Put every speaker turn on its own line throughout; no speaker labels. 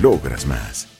logras más.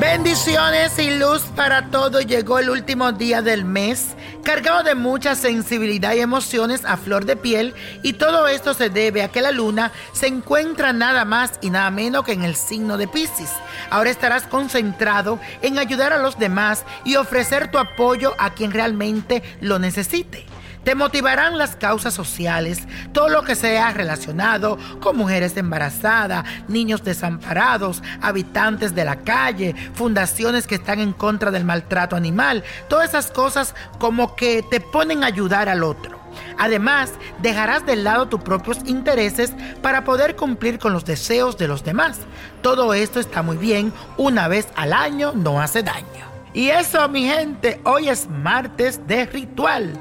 Bendiciones y luz para todo. Llegó el último día del mes, cargado de mucha sensibilidad y emociones a flor de piel. Y todo esto se debe a que la luna se encuentra nada más y nada menos que en el signo de Pisces. Ahora estarás concentrado en ayudar a los demás y ofrecer tu apoyo a quien realmente lo necesite. Te motivarán las causas sociales, todo lo que sea relacionado con mujeres embarazadas, niños desamparados, habitantes de la calle, fundaciones que están en contra del maltrato animal, todas esas cosas como que te ponen a ayudar al otro. Además, dejarás de lado tus propios intereses para poder cumplir con los deseos de los demás. Todo esto está muy bien, una vez al año no hace daño. Y eso, mi gente, hoy es martes de ritual.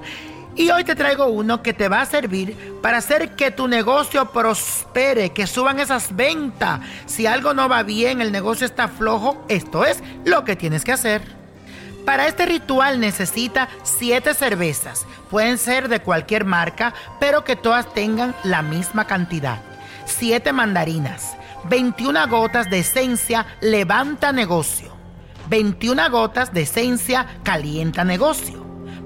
Y hoy te traigo uno que te va a servir para hacer que tu negocio prospere, que suban esas ventas. Si algo no va bien, el negocio está flojo, esto es lo que tienes que hacer. Para este ritual necesita 7 cervezas. Pueden ser de cualquier marca, pero que todas tengan la misma cantidad. 7 mandarinas, 21 gotas de esencia levanta negocio. 21 gotas de esencia calienta negocio.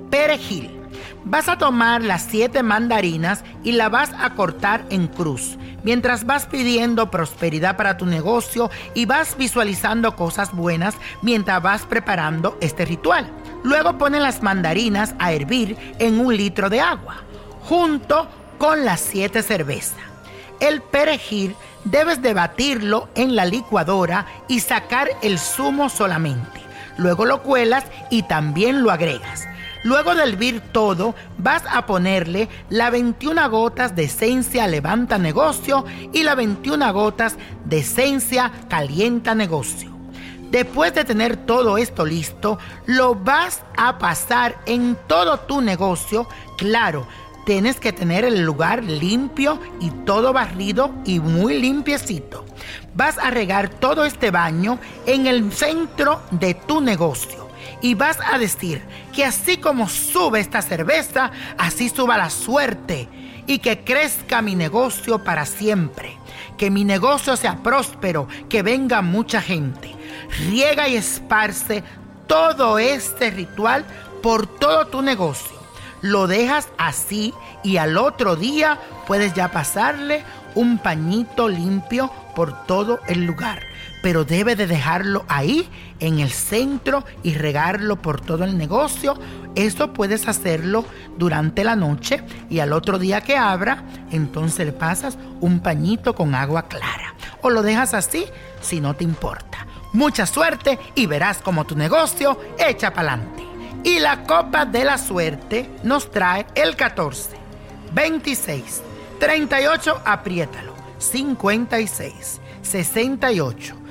Perejil. Vas a tomar las siete mandarinas y la vas a cortar en cruz, mientras vas pidiendo prosperidad para tu negocio y vas visualizando cosas buenas mientras vas preparando este ritual. Luego ponen las mandarinas a hervir en un litro de agua, junto con las siete cervezas. El perejil debes de batirlo en la licuadora y sacar el zumo solamente. Luego lo cuelas y también lo agregas. Luego de hervir todo, vas a ponerle la 21 gotas de esencia levanta negocio y la 21 gotas de esencia calienta negocio. Después de tener todo esto listo, lo vas a pasar en todo tu negocio. Claro, tienes que tener el lugar limpio y todo barrido y muy limpiecito. Vas a regar todo este baño en el centro de tu negocio y vas a decir que así como sube esta cerveza, así suba la suerte y que crezca mi negocio para siempre. Que mi negocio sea próspero, que venga mucha gente. Riega y esparce todo este ritual por todo tu negocio. Lo dejas así y al otro día puedes ya pasarle un pañito limpio por todo el lugar. Pero debe de dejarlo ahí en el centro y regarlo por todo el negocio. Esto puedes hacerlo durante la noche y al otro día que abra, entonces le pasas un pañito con agua clara. O lo dejas así si no te importa. Mucha suerte y verás como tu negocio echa para adelante. Y la copa de la suerte nos trae el 14, 26, 38, apriétalo, 56, 68,